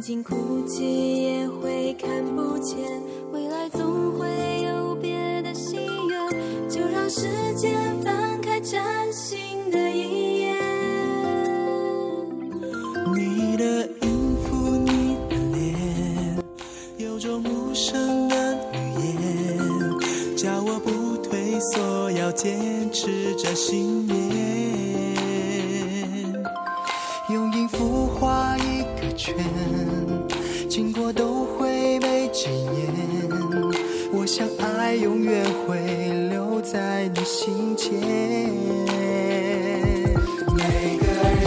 曾经哭泣也会看不见，未来总会有别的心愿，就让时间翻开崭新的一页。你的音符，你的脸，有种无声的语言，叫我不退缩，要坚持着信念。用音符画一个圈，爱永远会留在你心间。每个人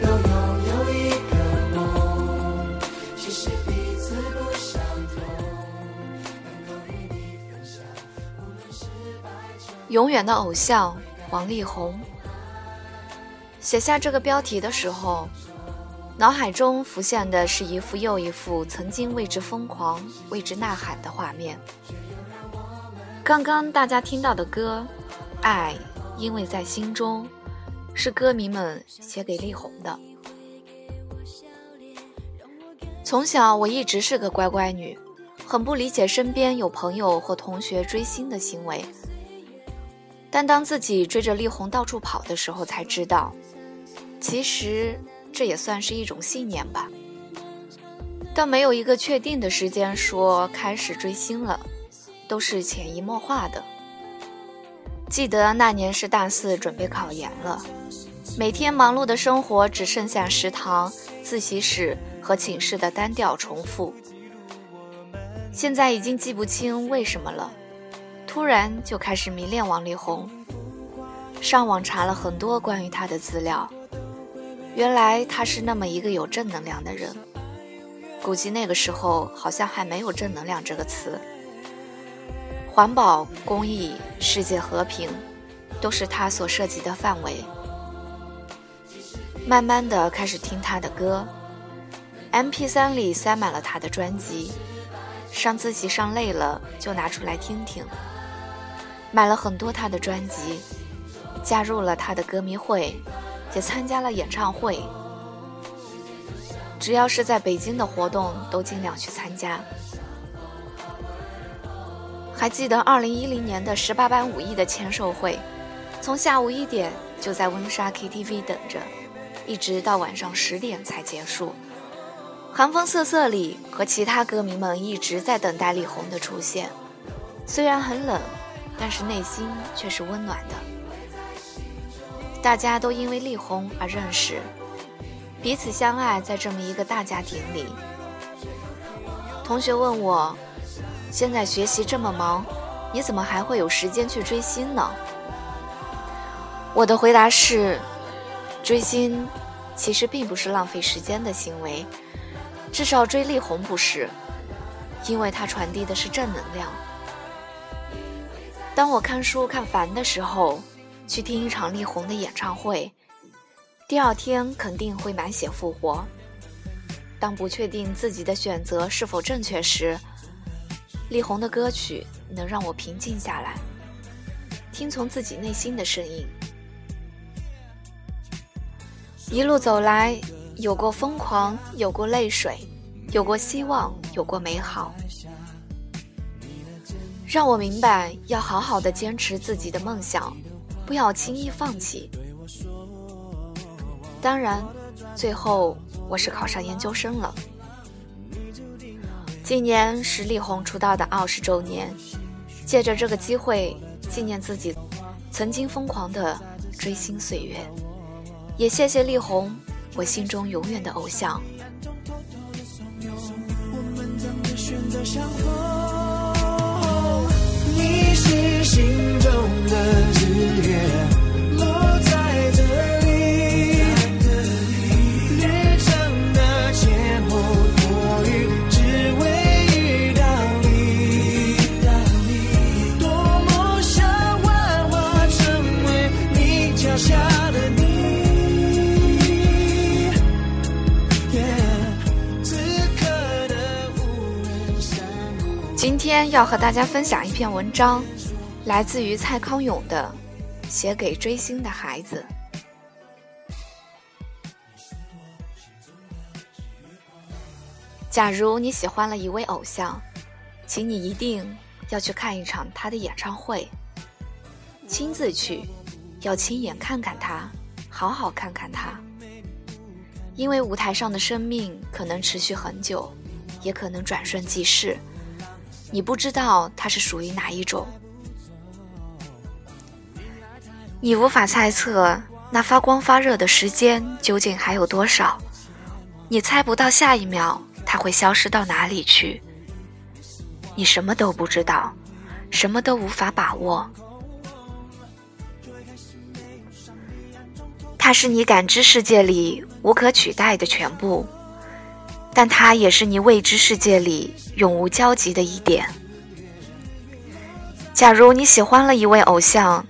都拥有一个梦，其实彼此不相同，能够与你分享，无论失败成永远的偶像王力宏。写下这个标题的时候，脑海中浮现的是一幅又一幅曾经为之疯狂、为之呐喊的画面。刚刚大家听到的歌《爱因为在心中》，是歌迷们写给力宏的。从小我一直是个乖乖女，很不理解身边有朋友或同学追星的行为。但当自己追着力宏到处跑的时候，才知道，其实这也算是一种信念吧。但没有一个确定的时间说开始追星了，都是潜移默化的。记得那年是大四，准备考研了，每天忙碌的生活只剩下食堂、自习室和寝室的单调重复。现在已经记不清为什么了。突然就开始迷恋王力宏，上网查了很多关于他的资料，原来他是那么一个有正能量的人。估计那个时候好像还没有“正能量”这个词，环保、公益、世界和平，都是他所涉及的范围。慢慢的开始听他的歌，MP3 里塞满了他的专辑，上自习上累了就拿出来听听。买了很多他的专辑，加入了他的歌迷会，也参加了演唱会。只要是在北京的活动，都尽量去参加。还记得二零一零年的十八般武艺的签售会，从下午一点就在温莎 KTV 等着，一直到晚上十点才结束。寒风瑟瑟里，和其他歌迷们一直在等待力宏的出现，虽然很冷。但是内心却是温暖的。大家都因为力宏而认识，彼此相爱，在这么一个大家庭里。同学问我，现在学习这么忙，你怎么还会有时间去追星呢？我的回答是，追星其实并不是浪费时间的行为，至少追力宏不是，因为他传递的是正能量。当我看书看烦的时候，去听一场力宏的演唱会，第二天肯定会满血复活。当不确定自己的选择是否正确时，力宏的歌曲能让我平静下来，听从自己内心的声音。一路走来，有过疯狂，有过泪水，有过希望，有过美好。让我明白，要好好的坚持自己的梦想，不要轻易放弃。当然，最后我是考上研究生了。今年是力宏出道的二十周年，借着这个机会纪念自己曾经疯狂的追星岁月，也谢谢力宏，我心中永远的偶像。你是心中的日月，落在要和大家分享一篇文章。来自于蔡康永的《写给追星的孩子》。假如你喜欢了一位偶像，请你一定要去看一场他的演唱会，亲自去，要亲眼看看他，好好看看他。因为舞台上的生命可能持续很久，也可能转瞬即逝，你不知道他是属于哪一种，你无法猜测那发光发热的时间究竟还有多少，你猜不到下一秒。它会消失到哪里去？你什么都不知道，什么都无法把握。它是你感知世界里无可取代的全部，但它也是你未知世界里永无交集的一点。假如你喜欢了一位偶像，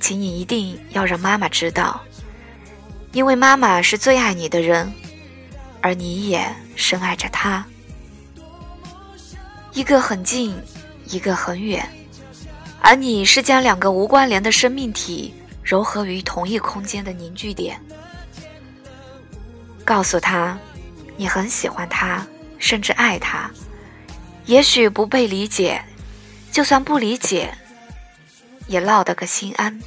请你一定要让妈妈知道，因为妈妈是最爱你的人。而你也深爱着他，一个很近，一个很远，而你是将两个无关联的生命体糅合于同一空间的凝聚点。告诉他，你很喜欢他，甚至爱他。也许不被理解，就算不理解，也落得个心安。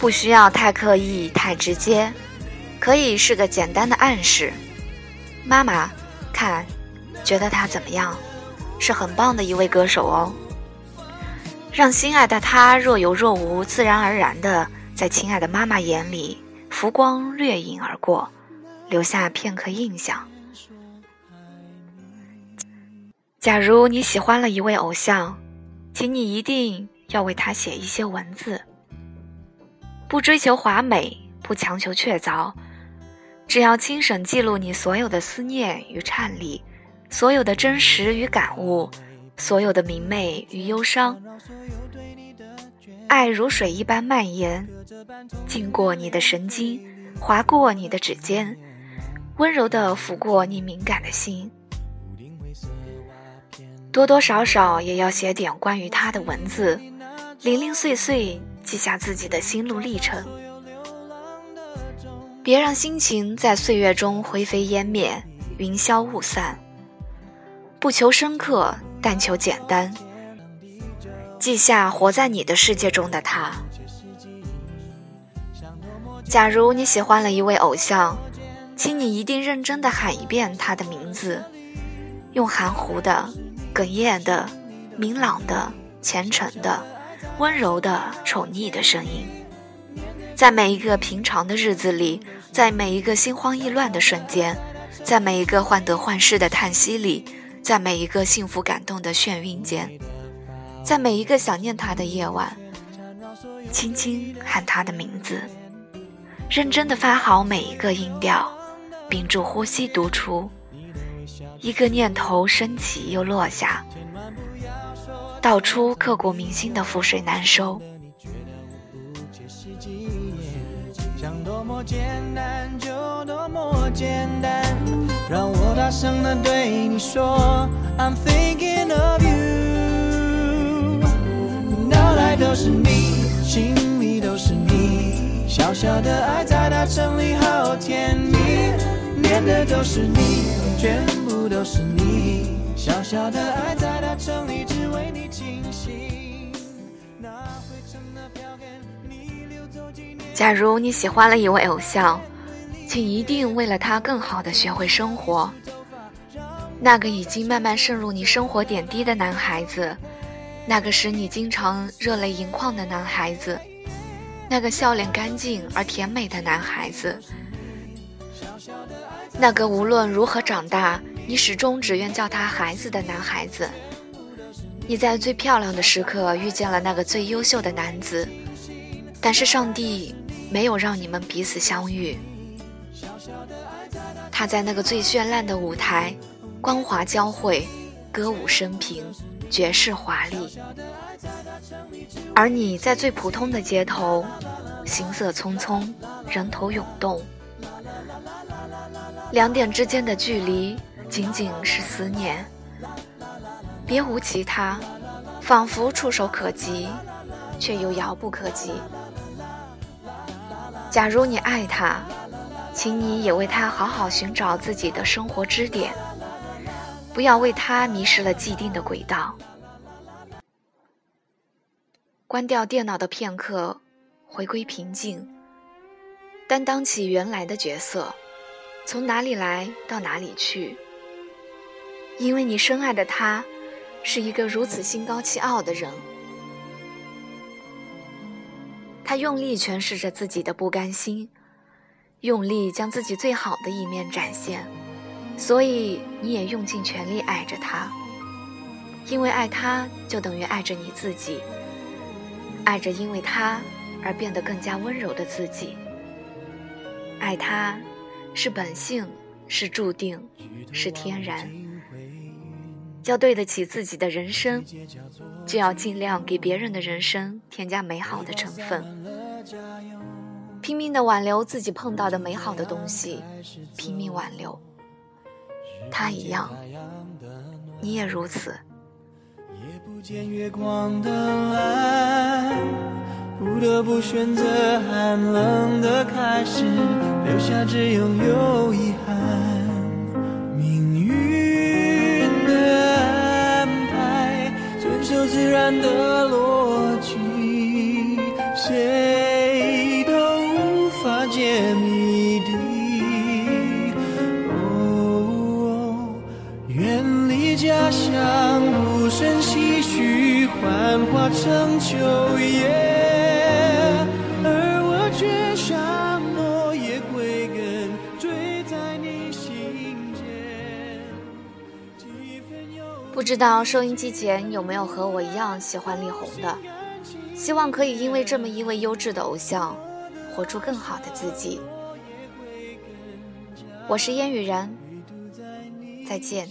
不需要太刻意、太直接，可以是个简单的暗示。妈妈，看，觉得他怎么样？是很棒的一位歌手哦。让心爱的他若有若无、自然而然的在亲爱的妈妈眼里浮光掠影而过，留下片刻印象。假如你喜欢了一位偶像，请你一定要为他写一些文字。不追求华美，不强求确凿，只要轻省记录你所有的思念与颤栗，所有的真实与感悟，所有的明媚与忧伤。爱如水一般蔓延，经过你的神经，划过你的指尖，温柔地抚过你敏感的心。多多少少也要写点关于他的文字，零零碎碎。记下自己的心路历程，别让心情在岁月中灰飞烟灭、云消雾散。不求深刻，但求简单。记下活在你的世界中的他。假如你喜欢了一位偶像，请你一定认真的喊一遍他的名字，用含糊的、哽咽的、明朗的、虔诚的。温柔的、宠溺的声音，在每一个平常的日子里，在每一个心慌意乱的瞬间，在每一个患得患失的叹息里，在每一个幸福感动的眩晕间，在每一个想念他的夜晚，轻轻喊他的名字，认真的发好每一个音调，屏住呼吸读出，一个念头升起又落下。道出刻骨铭心的覆水难收。想多么简单就多么简单，让我大声的对你说，I'm thinking of you。脑袋都是你，心里都是你，小小的爱在大城里好甜蜜，念的都是你，全部都是你。小小的爱在大城里只为你倾心。假如你喜欢了一位偶像，请一定为了他更好的学会生活。那个已经慢慢渗入你生活点滴的男孩子，那个使你经常热泪盈眶的男孩子，那个笑脸干净而甜美的男孩子，那个无论如何长大。你始终只愿叫他孩子的男孩子，你在最漂亮的时刻遇见了那个最优秀的男子，但是上帝没有让你们彼此相遇。他在那个最绚烂的舞台，光华交汇，歌舞升平，绝世华丽。而你在最普通的街头，行色匆匆，人头涌动，两点之间的距离仅仅是思念，别无其他，仿佛触手可及，却又遥不可及。假如你爱他，请你也为他好好寻找自己的生活支点，不要为他迷失了既定的轨道。关掉电脑的片刻，回归平静，担当起原来的角色，从哪里来到哪里去。因为你深爱的他，是一个如此心高气傲的人，他用力诠释着自己的不甘心，用力将自己最好的一面展现，所以你也用尽全力爱着他。因为爱他，就等于爱着你自己。爱着因为他而变得更加温柔的自己。爱他，是本性，是注定，是天然。要对得起自己的人生，就要尽量给别人的人生添加美好的成分。拼命的挽留自己碰到的美好的东西，拼命挽留。他一样，你也如此。不见月光的蓝，不得不选择寒冷的开始，留下只拥有遗憾。自然的逻辑，谁都无法解谜底。哦，远离家乡，无声息。幻化成秋叶，不知道收音机前有没有和我一样喜欢力宏的？希望可以因为这么一位优质的偶像，活出更好的自己。我是烟雨然，再见。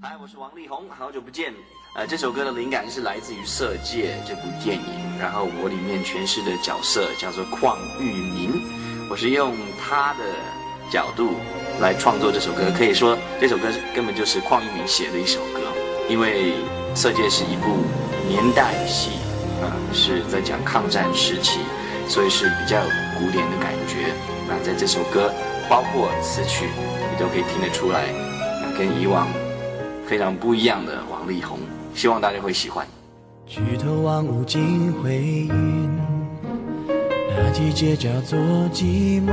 嗨，我是王力宏，好久不见。呃，这首歌的灵感是来自于《色戒》这部电影，然后我里面诠释的角色叫做邝裕民，我是用他的角度来创作这首歌，可以说这首歌根本就是邝一鸣写的一首歌，因为《色戒》是一部年代戏，啊，是在讲抗战时期，所以是比较古典的感觉。那在这首歌，包括词曲，你都可以听得出来，跟以往非常不一样的王力宏。希望大家会喜欢。举头望无尽回云，那季节叫做寂寞。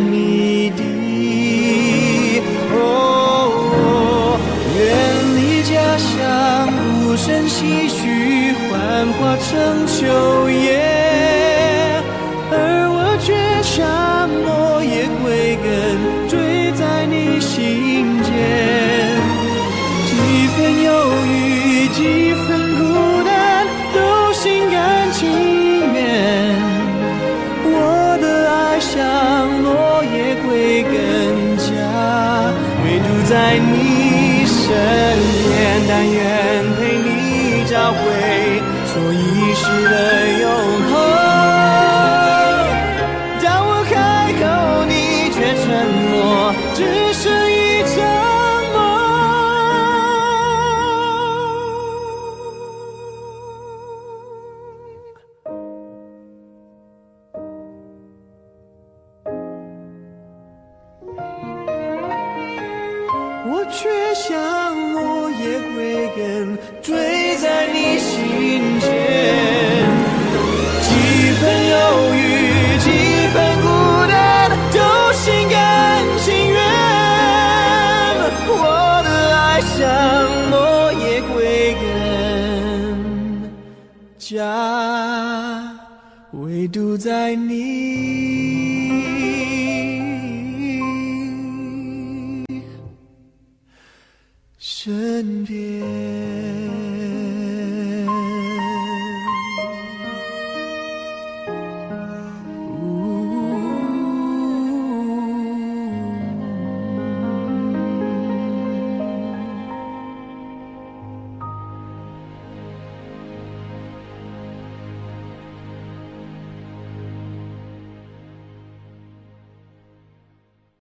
谜底。哦，远离家乡，无声唏嘘，幻化成秋叶。会更加，唯独在你身边，但愿陪你找回所遗失的永却像落叶归根，坠在你心间。身边。